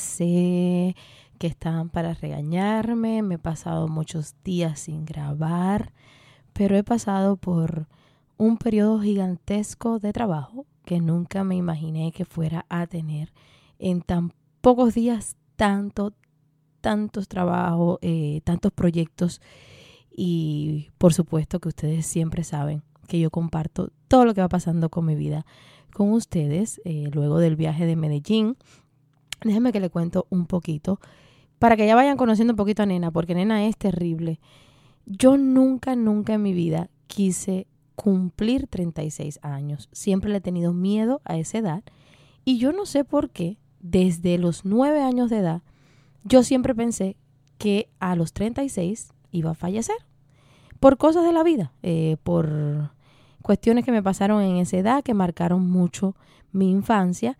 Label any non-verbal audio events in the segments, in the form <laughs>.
Sé que estaban para regañarme. Me he pasado muchos días sin grabar, pero he pasado por un periodo gigantesco de trabajo que nunca me imaginé que fuera a tener en tan pocos días tanto, tantos trabajos, eh, tantos proyectos y por supuesto que ustedes siempre saben que yo comparto todo lo que va pasando con mi vida con ustedes eh, luego del viaje de Medellín. Déjenme que le cuento un poquito para que ya vayan conociendo un poquito a Nena, porque Nena es terrible. Yo nunca, nunca en mi vida quise cumplir 36 años. Siempre le he tenido miedo a esa edad. Y yo no sé por qué, desde los 9 años de edad, yo siempre pensé que a los 36 iba a fallecer. Por cosas de la vida, eh, por cuestiones que me pasaron en esa edad que marcaron mucho mi infancia.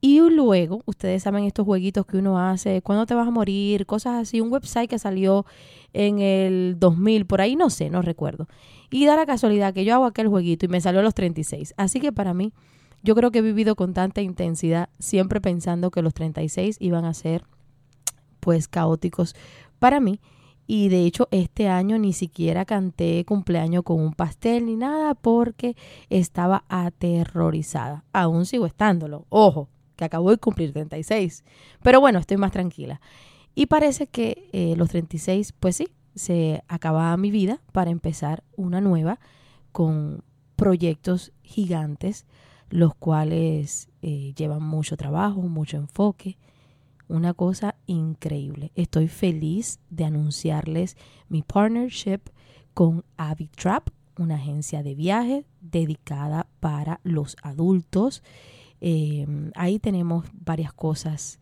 Y luego, ustedes saben estos jueguitos que uno hace, cuándo te vas a morir, cosas así, un website que salió en el 2000, por ahí no sé, no recuerdo. Y da la casualidad que yo hago aquel jueguito y me salió a los 36. Así que para mí, yo creo que he vivido con tanta intensidad, siempre pensando que los 36 iban a ser pues caóticos para mí. Y de hecho este año ni siquiera canté cumpleaños con un pastel ni nada porque estaba aterrorizada. Aún sigo estándolo. Ojo, acabo de cumplir 36. Pero bueno, estoy más tranquila. Y parece que eh, los 36, pues sí, se acababa mi vida para empezar una nueva con proyectos gigantes, los cuales eh, llevan mucho trabajo, mucho enfoque una cosa increíble. Estoy feliz de anunciarles mi partnership con Avitrap, una agencia de viaje dedicada para los adultos. Em, ahí tenemos varias cosas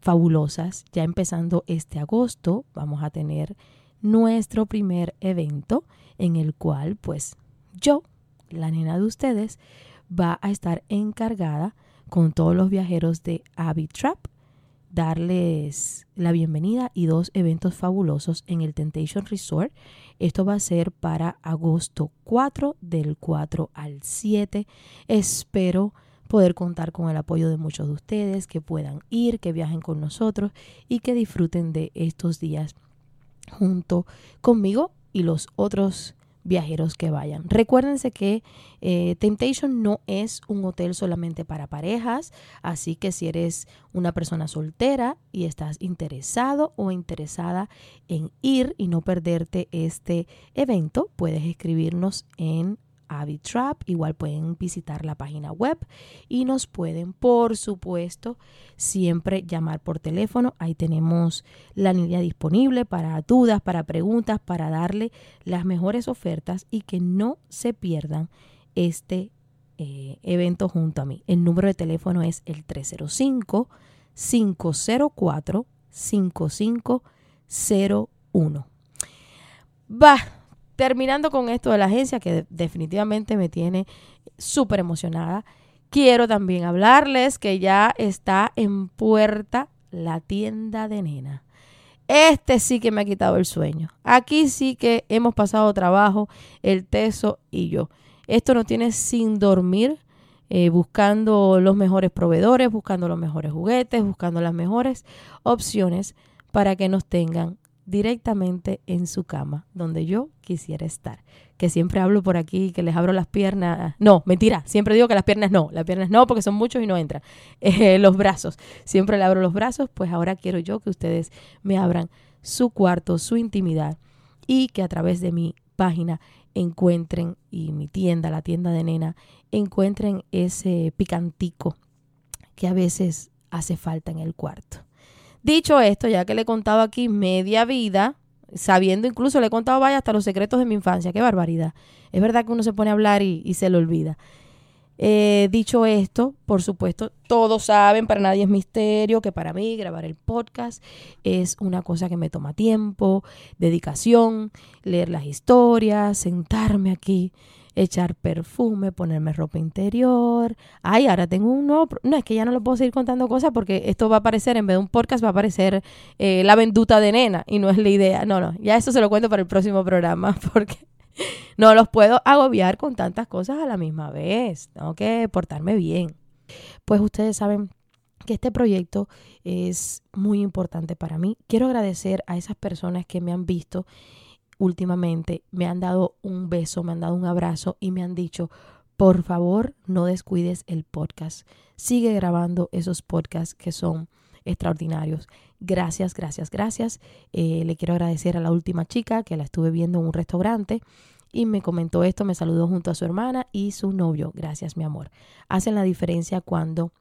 fabulosas. Ya empezando este agosto vamos a tener nuestro primer evento en el cual pues yo, la nena de ustedes, va a estar encargada con todos los viajeros de Avitrap darles la bienvenida y dos eventos fabulosos en el Temptation Resort. Esto va a ser para agosto 4, del 4 al 7. Espero poder contar con el apoyo de muchos de ustedes, que puedan ir, que viajen con nosotros y que disfruten de estos días junto conmigo y los otros viajeros que vayan. Recuérdense que eh, Temptation no es un hotel solamente para parejas, así que si eres una persona soltera y estás interesado o interesada en ir y no perderte este evento, puedes escribirnos en Avitrap. Igual pueden visitar la página web y nos pueden, por supuesto, siempre llamar por teléfono. Ahí tenemos la línea disponible para dudas, para preguntas, para darle las mejores ofertas y que no se pierdan este eh, evento junto a mí. El número de teléfono es el 305 504 5501. Va terminando con esto de la agencia, que definitivamente me tiene súper emocionada, quiero también hablarles que ya está en puerta la tienda de nena. Este sí que me ha quitado el sueño. Aquí sí que hemos pasado trabajo, el teso y yo. Esto nos tiene sin dormir, eh, buscando los mejores proveedores, buscando los mejores juguetes, buscando las mejores opciones para que nos tengan directamente en su cama, donde yo quisiera estar. Que siempre hablo por aquí, que les abro las piernas. No, mentira, siempre digo que las piernas no, las piernas no, porque son muchos y no entran. <laughs> Eh, los brazos, siempre le abro los brazos, pues ahora quiero yo que ustedes me abran su cuarto, su intimidad y que a través de mi página encuentren y mi tienda, la tienda de nena, encuentren ese picantico que a veces hace falta en el cuarto. Dicho esto, ya que le he contado aquí media vida, sabiendo incluso, le he contado, vaya, hasta los secretos de mi infancia, qué barbaridad. Es verdad que uno se pone a hablar y, se le olvida. Eh, dicho esto, por supuesto, todos saben, para nadie es misterio, que para mí grabar el podcast es una cosa que me toma tiempo, dedicación, leer las historias, sentarme aquí, echar perfume, ponerme ropa interior. Ay, ahora tengo un nuevo... No, es que ya no lo puedo seguir contando cosas porque esto va a aparecer, en vez de un podcast, va a aparecer eh, la venduta de nena y no es la idea. No, no, ya eso se lo cuento para el próximo programa <laughs> porque no los puedo agobiar con tantas cosas a la misma vez. Tengo que portarme bien. Pues ustedes saben que este proyecto es muy importante para mí. Quiero agradecer a esas personas que me han visto últimamente, me han dado un beso, me han dado un abrazo y me han dicho, por favor, no descuides el podcast. Sigue grabando esos podcasts que son extraordinarios. Gracias, gracias, gracias. Eh, le quiero agradecer a la última chica que la estuve viendo en un restaurante y me comentó esto, me saludó junto a su hermana y su novio. Gracias, mi amor. Hacen la diferencia cuando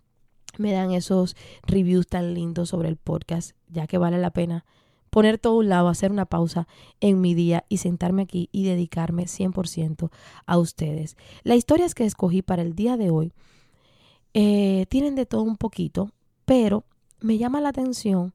me dan esos reviews tan lindos sobre el podcast, ya que vale la pena poner todo a un lado, hacer una pausa en mi día y sentarme aquí y dedicarme 100% a ustedes. Las historias que escogí para el día de hoy eh, tienen de todo un poquito, pero me llama la atención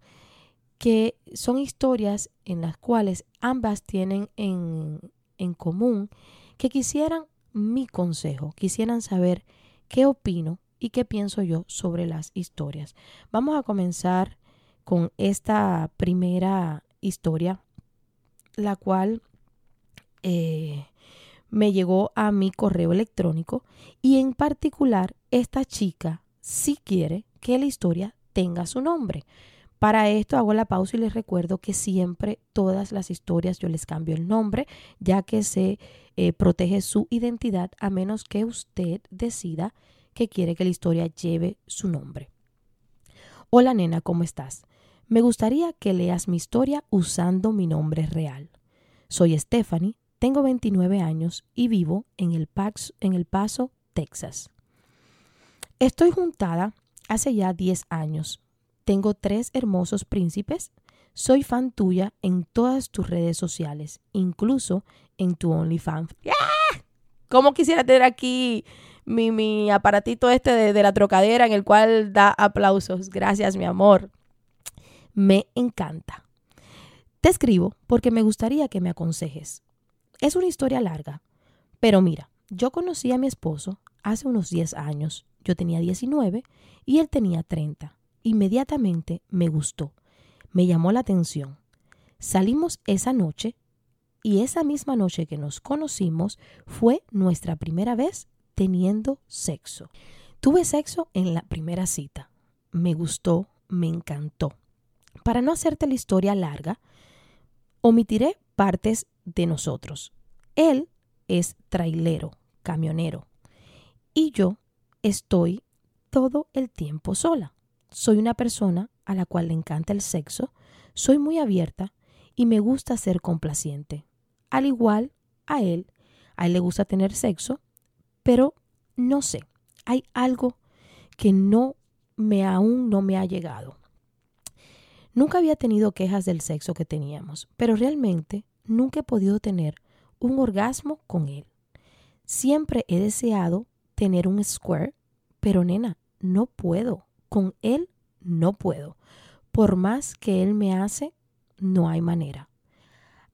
que son historias en las cuales ambas tienen en, en común que quisieran mi consejo, quisieran saber qué opino y qué pienso yo sobre las historias. Vamos a comenzar con esta primera historia, la cual eh, me llegó a mi correo electrónico y en particular esta chica sí quiere que la historia tenga su nombre. Para esto hago la pausa y les recuerdo que siempre todas las historias yo les cambio el nombre, ya que se eh, protege su identidad a menos que usted decida que quiere que la historia lleve su nombre. Hola nena, ¿cómo estás? Me gustaría que leas mi historia usando mi nombre real. Soy Stephanie, tengo 29 años y vivo en el, en el Paso, Texas. Estoy juntada hace ya 10 años. Tengo tres hermosos príncipes. Soy fan tuya en todas tus redes sociales, incluso en tu OnlyFans. ¡Ah! ¿Cómo quisiera tener aquí mi, mi aparatito este de, de la trocadera en el cual da aplausos? Gracias, mi amor. Me encanta. Te escribo porque me gustaría que me aconsejes. Es una historia larga, pero mira, yo conocí a mi esposo hace unos 10 años. Yo tenía 19 y él tenía 30. Inmediatamente me gustó, me llamó la atención. Salimos esa noche y esa misma noche que nos conocimos fue nuestra primera vez teniendo sexo. Tuve sexo en la primera cita. Me gustó, me encantó. Para no hacerte la historia larga, omitiré partes de nosotros. Él es trailero, camionero, y yo estoy todo el tiempo sola. Soy una persona a la cual le encanta el sexo, soy muy abierta y me gusta ser complaciente. Al igual a él, a él le gusta tener sexo, pero no sé, hay algo que no me aún no me ha llegado. Nunca había tenido quejas del sexo que teníamos, pero realmente nunca he podido tener un orgasmo con él. Siempre he deseado tener un square, pero nena, no puedo. Con él no puedo. Por más que él me hace, no hay manera.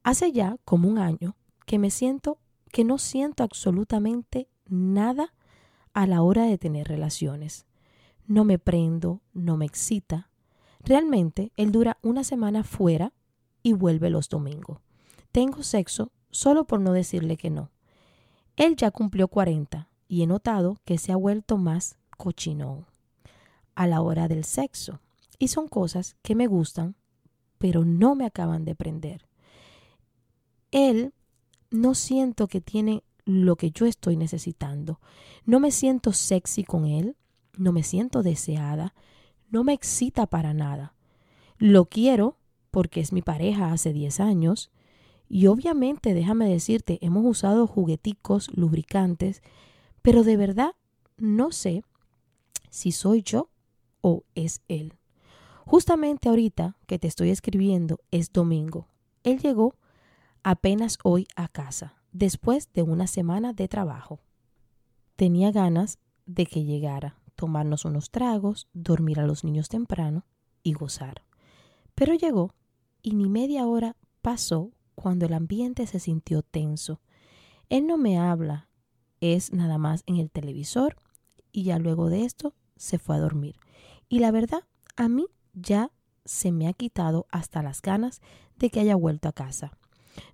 Hace ya como un año que me siento que no siento absolutamente nada a la hora de tener relaciones. No me prendo, no me excita. Realmente él dura una semana fuera y vuelve los domingos. Tengo sexo solo por no decirle que no. Él ya cumplió 40 y he notado que se ha vuelto más cochinón a la hora del sexo. Y son cosas que me gustan, pero no me acaban de prender. Él no siento que tiene lo que yo estoy necesitando. No me siento sexy con él, no me siento deseada, no me excita para nada. Lo quiero porque es mi pareja hace 10 años y obviamente déjame decirte, hemos usado jugueticos, lubricantes, pero de verdad no sé si soy yo o es él. Justamente ahorita que te estoy escribiendo es domingo. Él llegó apenas hoy a casa, después de una semana de trabajo. Tenía ganas de que llegara, tomarnos unos tragos, dormir a los niños temprano y gozar. Pero llegó y ni media hora pasó cuando el ambiente se sintió tenso. Él no me habla, es nada más en el televisor y ya luego de esto se fue a dormir. Y la verdad, a mí ya se me ha quitado hasta las ganas de que haya vuelto a casa.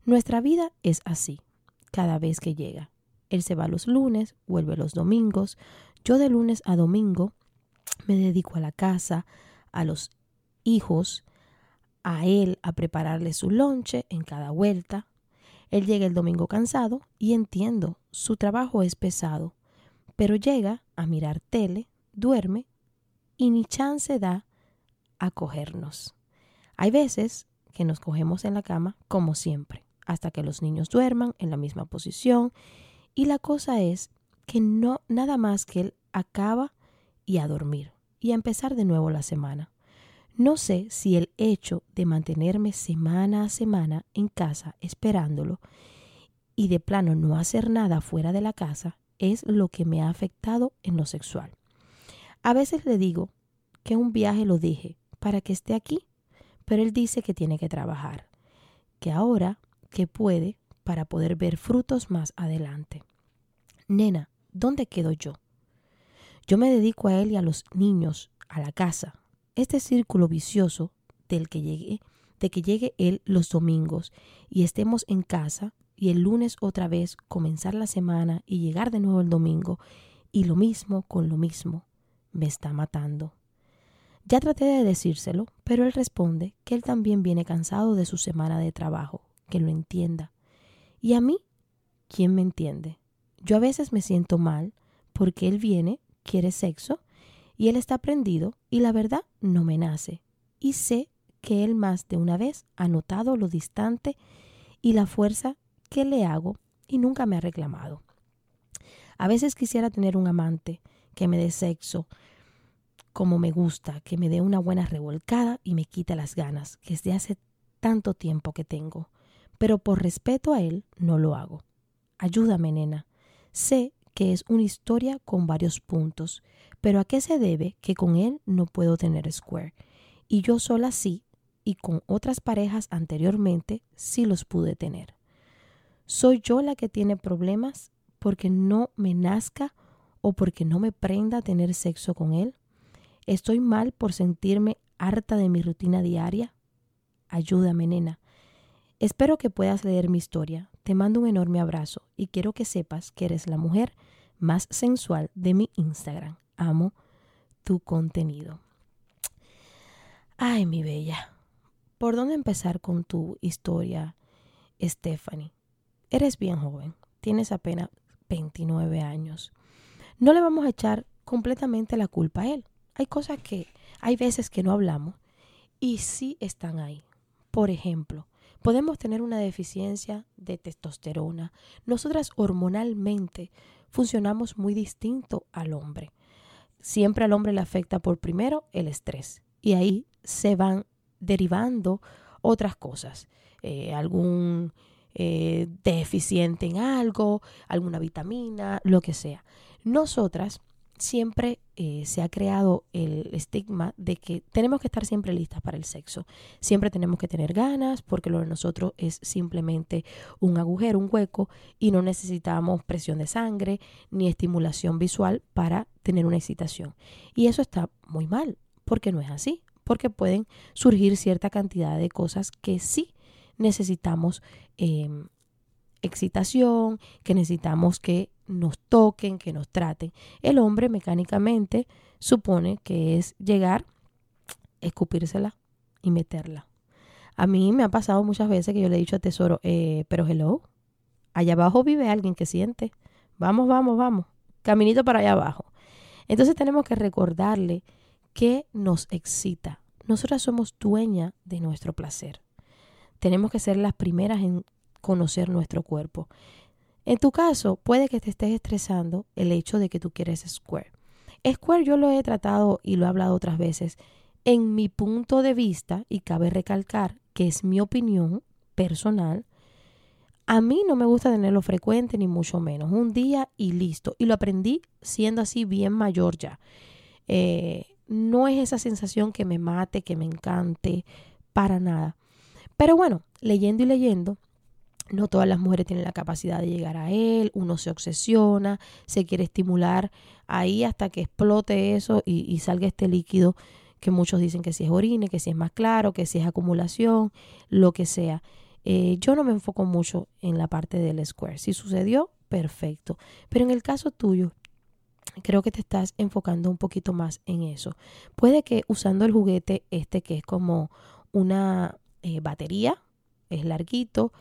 Nuestra vida es así, cada vez que llega. Él se va los lunes, vuelve los domingos. Yo de lunes a domingo me dedico a la casa, a los hijos, a él a prepararle su lonche en cada vuelta. Él llega el domingo cansado y entiendo, su trabajo es pesado, pero llega a mirar tele, duerme y ni chance da a cogernos. Hay veces que nos cogemos en la cama como siempre, hasta que los niños duerman en la misma posición y la cosa es que no nada más que él acaba y a dormir y a empezar de nuevo la semana. No sé si el hecho de mantenerme semana a semana en casa esperándolo y de plano no hacer nada fuera de la casa es lo que me ha afectado en lo sexual. A veces le digo que un viaje lo dije para que esté aquí, pero él dice que tiene que trabajar, que ahora que puede para poder ver frutos más adelante. Nena, ¿dónde quedo yo? Yo me dedico a él y a los niños, a la casa, este círculo vicioso del que de que llegue él los domingos y estemos en casa y el lunes otra vez comenzar la semana y llegar de nuevo el domingo y lo mismo con lo mismo, me está matando. Ya traté de decírselo, pero él responde que él también viene cansado de su semana de trabajo, que lo entienda. ¿Y a mí? ¿Quién me entiende? Yo a veces me siento mal porque él viene, quiere sexo y él está prendido y la verdad no me nace. Y sé que él más de una vez ha notado lo distante y la fuerza que le hago y nunca me ha reclamado. A veces quisiera tener un amante que me dé sexo como me gusta, que me dé una buena revolcada y me quite las ganas, que es de hace tanto tiempo que tengo. Pero por respeto a él no lo hago. Ayúdame, nena. Sé que es una historia con varios puntos, pero ¿a qué se debe que con él no puedo tener Square? Y yo sola sí, y con otras parejas anteriormente sí los pude tener. ¿Soy yo la que tiene problemas porque no me nazca o porque no me prenda tener sexo con él? ¿Estoy mal por sentirme harta de mi rutina diaria? Ayúdame, nena. Espero que puedas leer mi historia. Te mando un enorme abrazo y quiero que sepas que eres la mujer más sensual de mi Instagram. Amo tu contenido. Ay, mi bella. ¿Por dónde empezar con tu historia, Stephanie? Eres bien joven, tienes apenas 29 años. No le vamos a echar completamente la culpa a él. Hay cosas que hay veces que no hablamos y sí están ahí. Por ejemplo, podemos tener una deficiencia de testosterona. Nosotras hormonalmente funcionamos muy distinto al hombre. Siempre al hombre le afecta por primero el estrés y ahí se van derivando otras cosas. Eh, algún eh, deficiente en algo, alguna vitamina, lo que sea. Nosotras siempre eh, se ha creado el estigma de que tenemos que estar siempre listas para el sexo. Siempre tenemos que tener ganas porque lo de nosotros es simplemente un agujero, un hueco y no necesitamos presión de sangre ni estimulación visual para tener una excitación. Y eso está muy mal porque no es así, porque pueden surgir cierta cantidad de cosas que sí necesitamos em, excitación, que necesitamos que nos toquen, que nos traten. El hombre mecánicamente supone que es llegar, escupírsela y meterla. A mí me ha pasado muchas veces que yo le he dicho a Tesoro, eh, pero hello, allá abajo vive alguien que siente. Vamos, vamos, vamos. Caminito para allá abajo. Entonces tenemos que recordarle que nos excita. Nosotras somos dueñas de nuestro placer. Tenemos que ser las primeras en conocer nuestro cuerpo. En tu caso, puede que te estés estresando el hecho de que tú quieres Square. Square yo lo he tratado y lo he hablado otras veces en mi punto de vista, y cabe recalcar que es mi opinión personal, A mí no me gusta tenerlo frecuente, ni mucho menos. Un día y listo. Y lo aprendí siendo así bien mayor ya. Eh, no es esa sensación que me mate, que me encante, para nada. Pero bueno, leyendo y leyendo, no todas las mujeres tienen la capacidad de llegar a él, uno se obsesiona, se quiere estimular ahí hasta que explote eso y, salga este líquido que muchos dicen que si es orine, que si es más claro, que si es acumulación, lo que sea. Eh, yo no me enfoco mucho en la parte del square. Si sucedió, perfecto. Pero en el caso tuyo, creo que te estás enfocando un poquito más en eso. Puede que usando el juguete este que es como una eh, batería, es larguito,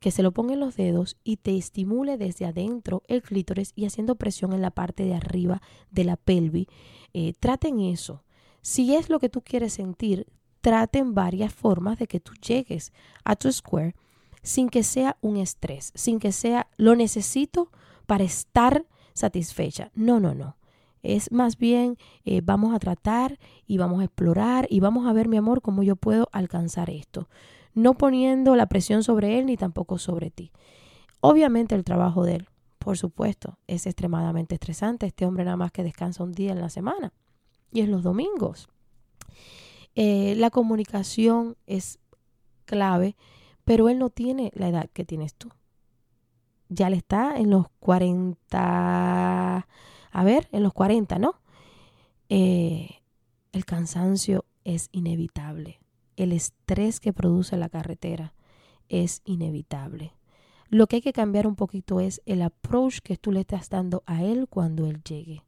que se lo ponga en los dedos y te estimule desde adentro el clítoris y haciendo presión en la parte de arriba de la pelvis. Eh, traten eso. Si es lo que tú quieres sentir, traten varias formas de que tú llegues a tu square sin que sea un estrés, sin que sea lo necesito para estar satisfecha. No, no, no. Es más bien, eh, vamos a tratar y vamos a explorar y vamos a ver, mi amor, cómo yo puedo alcanzar esto no poniendo la presión sobre él ni tampoco sobre ti. Obviamente el trabajo de él, por supuesto, es extremadamente estresante. Este hombre nada más que descansa un día en la semana y es los domingos. Eh, la comunicación es clave, pero él no tiene la edad que tienes tú. Ya le está en los 40, a ver, en los 40, ¿no? Eh, el cansancio es inevitable el estrés que produce la carretera es inevitable. Lo que hay que cambiar un poquito es el approach que tú le estás dando a él cuando él llegue.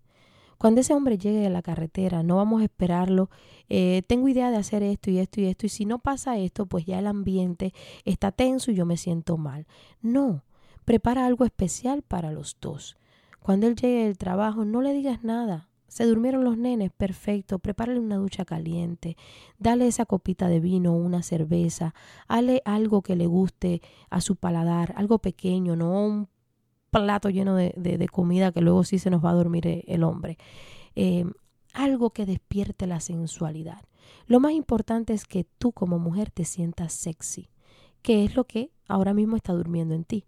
Cuando ese hombre llegue a la carretera, no vamos a esperarlo. Eh, tengo idea de hacer esto y esto y esto. Y si no pasa esto, pues ya el ambiente está tenso y yo me siento mal. No, prepara algo especial para los dos. Cuando él llegue del trabajo, no le digas nada. Se durmieron los nenes, perfecto. Prepárale una ducha caliente. Dale esa copita de vino, una cerveza. Hale algo que le guste a su paladar, algo pequeño, no un plato lleno de, comida que luego sí se nos va a dormir eh, el hombre. Eh, algo que despierte la sensualidad. Lo más importante es que tú como mujer te sientas sexy, que es lo que ahora mismo está durmiendo en ti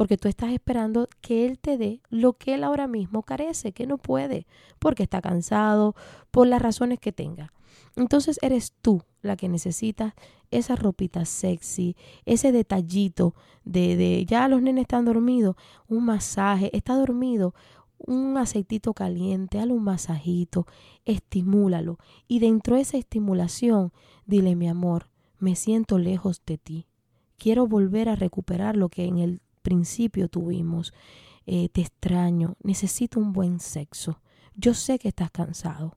porque tú estás esperando que Él te dé lo que Él ahora mismo carece, que no puede, porque está cansado, por las razones que tenga. Entonces eres tú la que necesitas esa ropita sexy, ese detallito de, de ya los nenes están dormidos, un masaje, está dormido, un aceitito caliente, hazle un masajito, estimúlalo. Y dentro de esa estimulación, dile, mi amor, me siento lejos de ti. Quiero volver a recuperar lo que en el principio tuvimos. Eh, te extraño, necesito un buen sexo. Yo sé que estás cansado,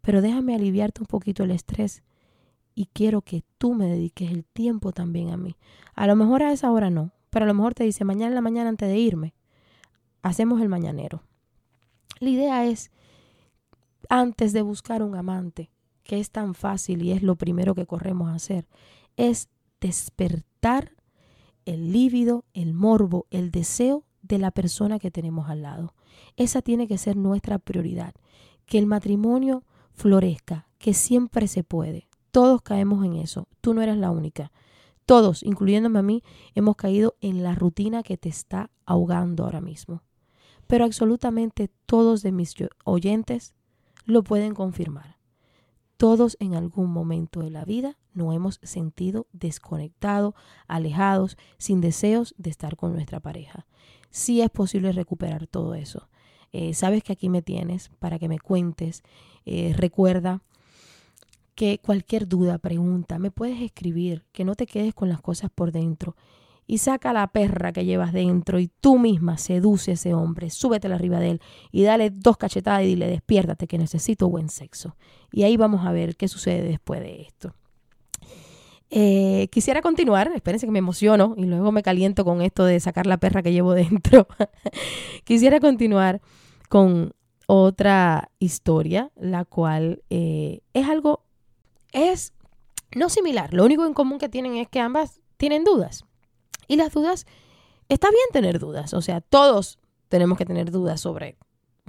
pero déjame aliviarte un poquito el estrés y quiero que tú me dediques el tiempo también a mí. A lo mejor a esa hora no, pero a lo mejor te dice mañana en la mañana antes de irme. Hacemos el mañanero. La idea es, antes de buscar un amante, que es tan fácil y es lo primero que corremos a hacer, es despertar el lívido, el morbo, el deseo de la persona que tenemos al lado. Esa tiene que ser nuestra prioridad. Que el matrimonio florezca, que siempre se puede. Todos caemos en eso. Tú no eres la única. Todos, incluyéndome a mí, hemos caído en la rutina que te está ahogando ahora mismo. Pero absolutamente todos de mis oyentes lo pueden confirmar. Todos en algún momento de la vida nos hemos sentido desconectados, alejados, sin deseos de estar con nuestra pareja. Sí es posible recuperar todo eso. Eh, sabes que aquí me tienes para que me cuentes. Eh, recuerda que cualquier duda, pregunta, me puedes escribir, que no te quedes con las cosas por dentro y saca la perra que llevas dentro y tú misma seduce a ese hombre, súbetela arriba de él y dale dos cachetadas y dile despiértate que necesito buen sexo. Y ahí vamos a ver qué sucede después de esto. Eh, quisiera continuar, espérense que me emociono y luego me caliento con esto de sacar la perra que llevo <laughs> dentro. quisiera continuar con otra historia, la cual eh, es algo, es no similar, lo único en común que tienen es que ambas tienen dudas. Y las dudas, está bien tener dudas, o sea, todos tenemos que tener dudas sobre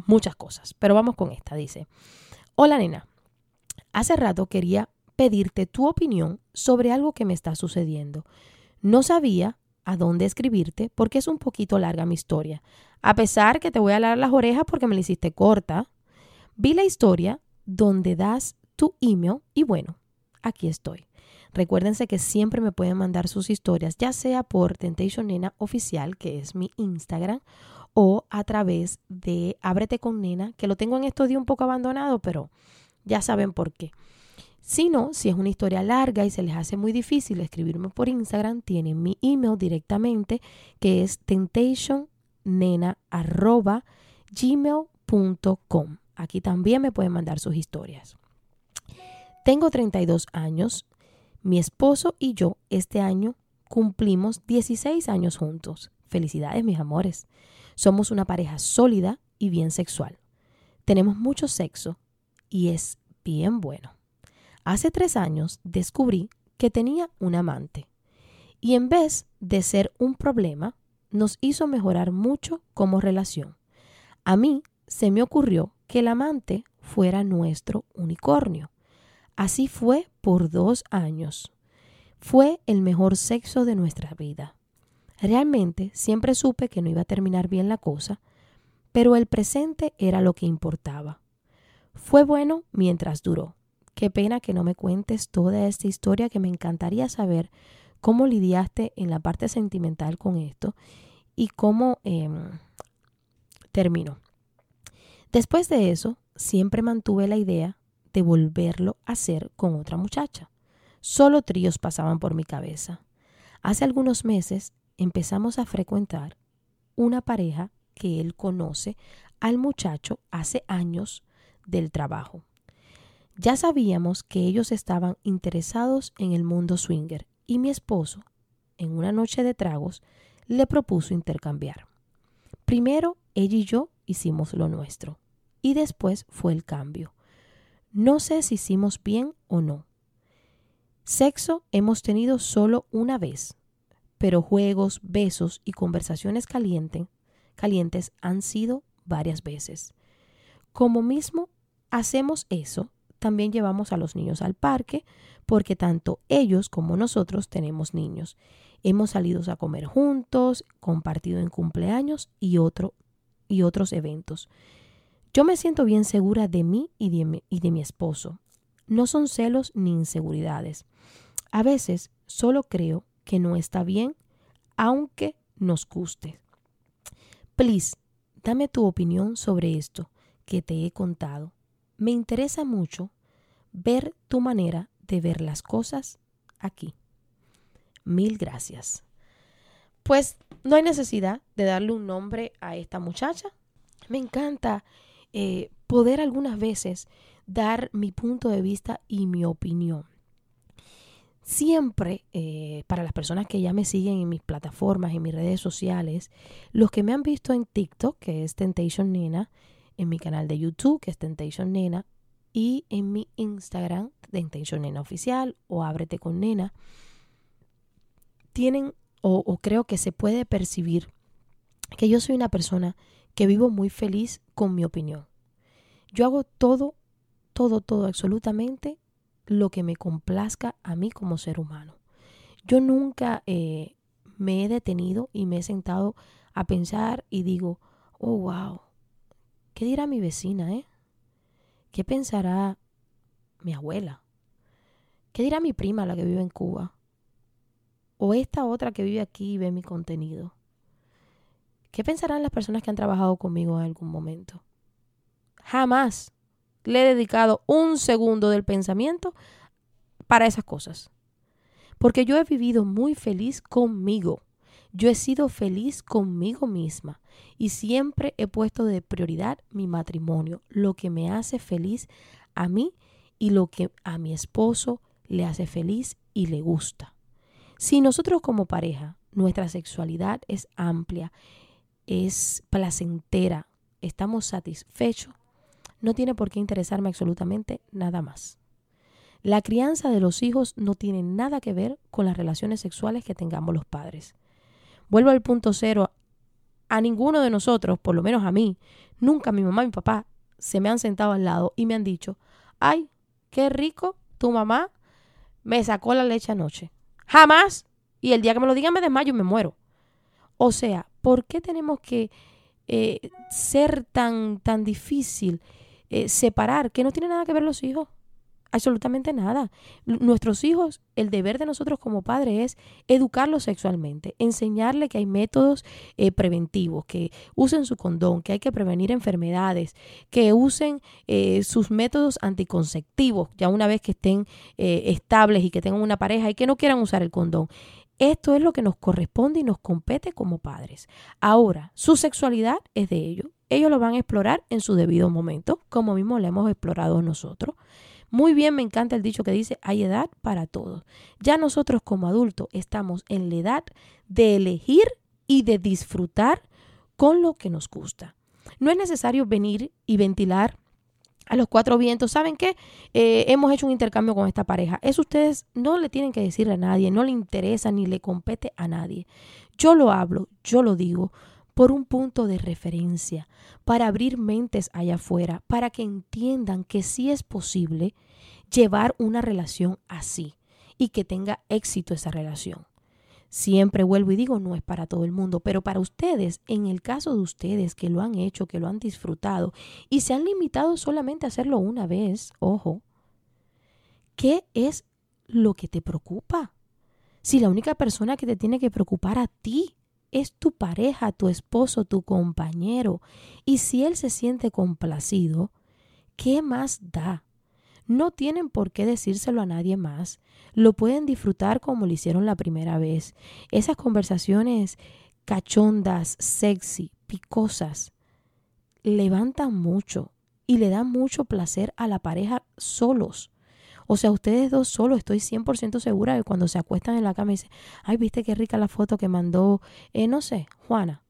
muchas cosas, pero vamos con esta, dice, hola nena, hace rato quería pedirte tu opinión sobre algo que me está sucediendo. No sabía a dónde escribirte porque es un poquito larga mi historia. A pesar que te voy a alar las orejas porque me la hiciste corta, vi la historia donde das tu email y bueno, aquí estoy. Recuérdense que siempre me pueden mandar sus historias, ya sea por Temptation Nena Oficial, que es mi Instagram, o a través de Ábrete con Nena, que lo tengo en estos días un poco abandonado, pero ya saben por qué. Si no, si es una historia larga y se les hace muy difícil escribirme por Instagram, tienen mi email directamente que es temptationnena.gmail.com. Aquí también me pueden mandar sus historias. Tengo 32 años. Mi esposo y yo este año cumplimos 16 años juntos. Felicidades, mis amores. Somos una pareja sólida y bien sexual. Tenemos mucho sexo y es bien bueno. Hace tres años descubrí que tenía un amante y en vez de ser un problema, nos hizo mejorar mucho como relación. A mí se me ocurrió que el amante fuera nuestro unicornio. Así fue por dos años. Fue el mejor sexo de nuestra vida. Realmente siempre supe que no iba a terminar bien la cosa, pero el presente era lo que importaba. Fue bueno mientras duró. Qué pena que no me cuentes toda esta historia que me encantaría saber cómo lidiaste en la parte sentimental con esto y cómo em, terminó. Después de eso, siempre mantuve la idea de volverlo a hacer con otra muchacha. Solo tríos pasaban por mi cabeza. Hace algunos meses empezamos a frecuentar una pareja que él conoce al muchacho hace años del trabajo. Ya sabíamos que ellos estaban interesados en el mundo swinger y mi esposo, en una noche de tragos, le propuso intercambiar. Primero ella y yo hicimos lo nuestro y después fue el cambio. No sé si hicimos bien o no. Sexo hemos tenido solo una vez, pero juegos, besos y conversaciones calientes han sido varias veces. Como mismo hacemos eso, también llevamos a los niños al parque, porque tanto ellos como nosotros tenemos niños. Hemos salido a comer juntos, compartido en cumpleaños y, y otros eventos. Yo me siento bien segura de mí y de mi, y de mi esposo. No son celos ni inseguridades. A veces solo creo que no está bien, aunque nos guste. Please, dame tu opinión sobre esto que te he contado. Me interesa mucho ver tu manera de ver las cosas aquí. Mil gracias. Pues no hay necesidad de darle un nombre a esta muchacha. Me encanta eh, poder algunas veces dar mi punto de vista y mi opinión. Siempre, eh, para las personas que ya me siguen en mis plataformas, en mis redes sociales, los que me han visto en TikTok, que es Temptation Nena, en mi canal de YouTube, que es Temptation Nena, y en mi Instagram, Temptation Nena Oficial o Ábrete con Nena, tienen o, creo que se puede percibir que yo soy una persona que vivo muy feliz con mi opinión. Yo hago todo, todo, todo, absolutamente lo que me complazca a mí como ser humano. Yo nunca eh, me he detenido y me he sentado a pensar y digo, oh, wow, ¿Qué dirá mi vecina, eh? ¿Qué pensará mi abuela? ¿Qué dirá mi prima, la que vive en Cuba? O esta otra que vive aquí y ve mi contenido. ¿Qué pensarán las personas que han trabajado conmigo en algún momento? Jamás le he dedicado un segundo del pensamiento para esas cosas. Porque yo he vivido muy feliz conmigo. Yo he sido feliz conmigo misma y siempre he puesto de prioridad mi matrimonio, lo que me hace feliz a mí y lo que a mi esposo le hace feliz y le gusta. Si nosotros como pareja, nuestra sexualidad es amplia, es placentera, estamos satisfechos, no tiene por qué interesarme absolutamente nada más. La crianza de los hijos no tiene nada que ver con las relaciones sexuales que tengamos los padres. Vuelvo al punto cero. A ninguno de nosotros, por lo menos a mí, nunca mi mamá y mi papá se me han sentado al lado y me han dicho, ay, qué rico, tu mamá me sacó la leche anoche. Jamás Y el día que me lo digan me desmayo y me muero. O sea, ¿por qué tenemos que eh, ser tan, tan difícil eh, separar que no tiene nada que ver los hijos? Absolutamente nada. Nuestros hijos, el deber de nosotros como padres es educarlos sexualmente, enseñarle que hay métodos eh, preventivos, que usen su condón, que hay que prevenir enfermedades, que usen eh, sus métodos anticonceptivos, ya una vez que estén eh, estables y que tengan una pareja y que no quieran usar el condón. Esto es lo que nos corresponde y nos compete como padres. Ahora, su sexualidad es de ellos. Ellos lo van a explorar en su debido momento, como mismo lo hemos explorado nosotros. Muy bien, me encanta el dicho que dice, hay edad para todo. Ya nosotros como adultos estamos en la edad de elegir y de disfrutar con lo que nos gusta. No es necesario venir y ventilar a los cuatro vientos, ¿saben qué? Eh, hemos hecho un intercambio con esta pareja. Eso ustedes no le tienen que decir a nadie, no le interesa ni le compete a nadie. Yo lo hablo, yo lo digo por un punto de referencia, para abrir mentes allá afuera, para que entiendan que sí es posible llevar una relación así y que tenga éxito esa relación. Siempre vuelvo y digo, no es para todo el mundo, pero para ustedes, en el caso de ustedes que lo han hecho, que lo han disfrutado y se han limitado solamente a hacerlo una vez, ojo, ¿qué es lo que te preocupa? Si la única persona que te tiene que preocupar a ti es tu pareja, tu esposo, tu compañero. Y si él se siente complacido, ¿qué más da? No tienen por qué decírselo a nadie más. Lo pueden disfrutar como lo hicieron la primera vez. Esas conversaciones cachondas, sexy, picosas, levantan mucho y le dan mucho placer a la pareja solos. O sea, ustedes dos solos, estoy 100% segura de cuando se acuestan en la cama y dicen, ay, viste qué rica la foto que mandó, eh, no sé, Juana.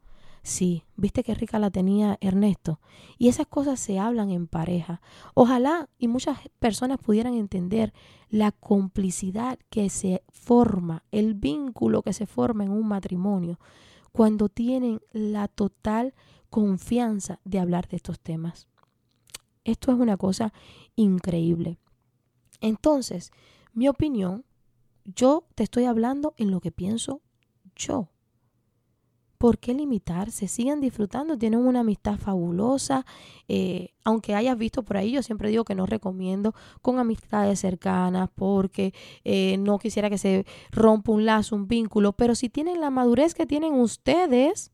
Sí, viste qué rica la tenía Ernesto. Y esas cosas se hablan en pareja. Ojalá y muchas personas pudieran entender la complicidad que se forma, el vínculo que se forma en un matrimonio cuando tienen la total confianza de hablar de estos temas. Esto es una cosa increíble. Entonces, mi opinión, yo te estoy hablando en lo que pienso yo. ¿Por qué limitarse? Sigan disfrutando, tienen una amistad fabulosa. Eh, aunque hayas visto por ahí, yo siempre digo que no recomiendo con amistades cercanas porque eh, no quisiera que se rompa un lazo, un vínculo. Pero si tienen la madurez que tienen ustedes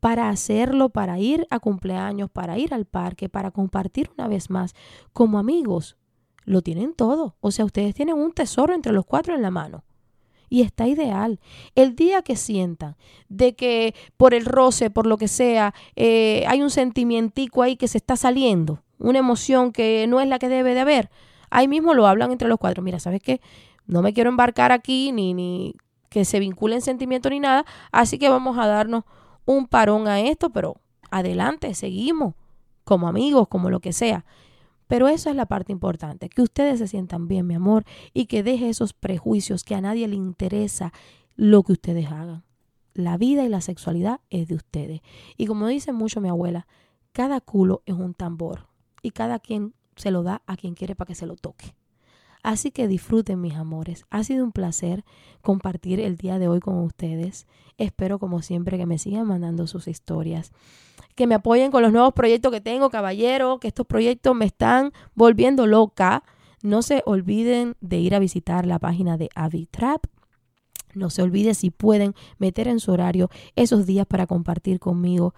para hacerlo, para ir a cumpleaños, para ir al parque, para compartir una vez más como amigos, lo tienen todo. O sea, ustedes tienen un tesoro entre los cuatro en la mano. Y está ideal. El día que sientan de que por el roce, por lo que sea, eh, hay un sentimientico ahí que se está saliendo, una emoción que no es la que debe de haber, ahí mismo lo hablan entre los cuatro. Mira, ¿sabes qué? No me quiero embarcar aquí ni, ni que se vinculen sentimiento ni nada, así que vamos a darnos un parón a esto, pero adelante, seguimos como amigos, como lo que sea. Pero esa es la parte importante, que ustedes se sientan bien, mi amor, y que deje esos prejuicios que a nadie le interesa lo que ustedes hagan. La vida y la sexualidad es de ustedes. Y como dice mucho mi abuela, cada culo es un tambor y cada quien se lo da a quien quiere para que se lo toque. Así que disfruten mis amores. Ha sido un placer compartir el día de hoy con ustedes. Espero como siempre que me sigan mandando sus historias. Que me apoyen con los nuevos proyectos que tengo, caballero, que estos proyectos me están volviendo loca. No se olviden de ir a visitar la página de Avitrap. No se olviden si pueden meter en su horario esos días para compartir conmigo.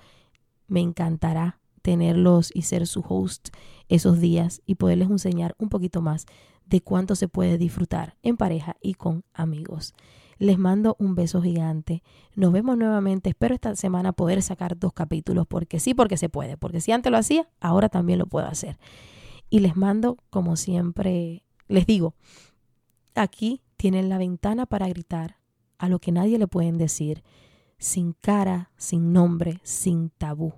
Me encantará tenerlos y ser su host esos días y poderles enseñar un poquito más de cuánto se puede disfrutar en pareja y con amigos. Les mando un beso gigante. Nos vemos nuevamente. Espero esta semana poder sacar dos capítulos porque sí, porque se puede. Porque si antes lo hacía, ahora también lo puedo hacer. Y les mando, como siempre, les digo, aquí tienen la ventana para gritar a lo que nadie le pueden decir, sin cara, sin nombre, sin tabú.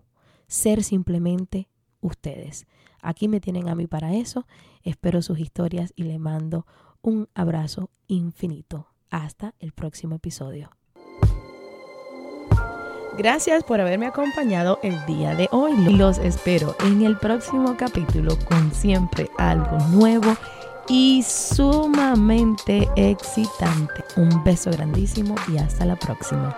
Ser simplemente ustedes. Aquí me tienen a mí para eso. Espero sus historias y le mando un abrazo infinito. Hasta el próximo episodio. Gracias por haberme acompañado el día de hoy. Los espero en el próximo capítulo con siempre algo nuevo y sumamente excitante. Un beso grandísimo y hasta la próxima.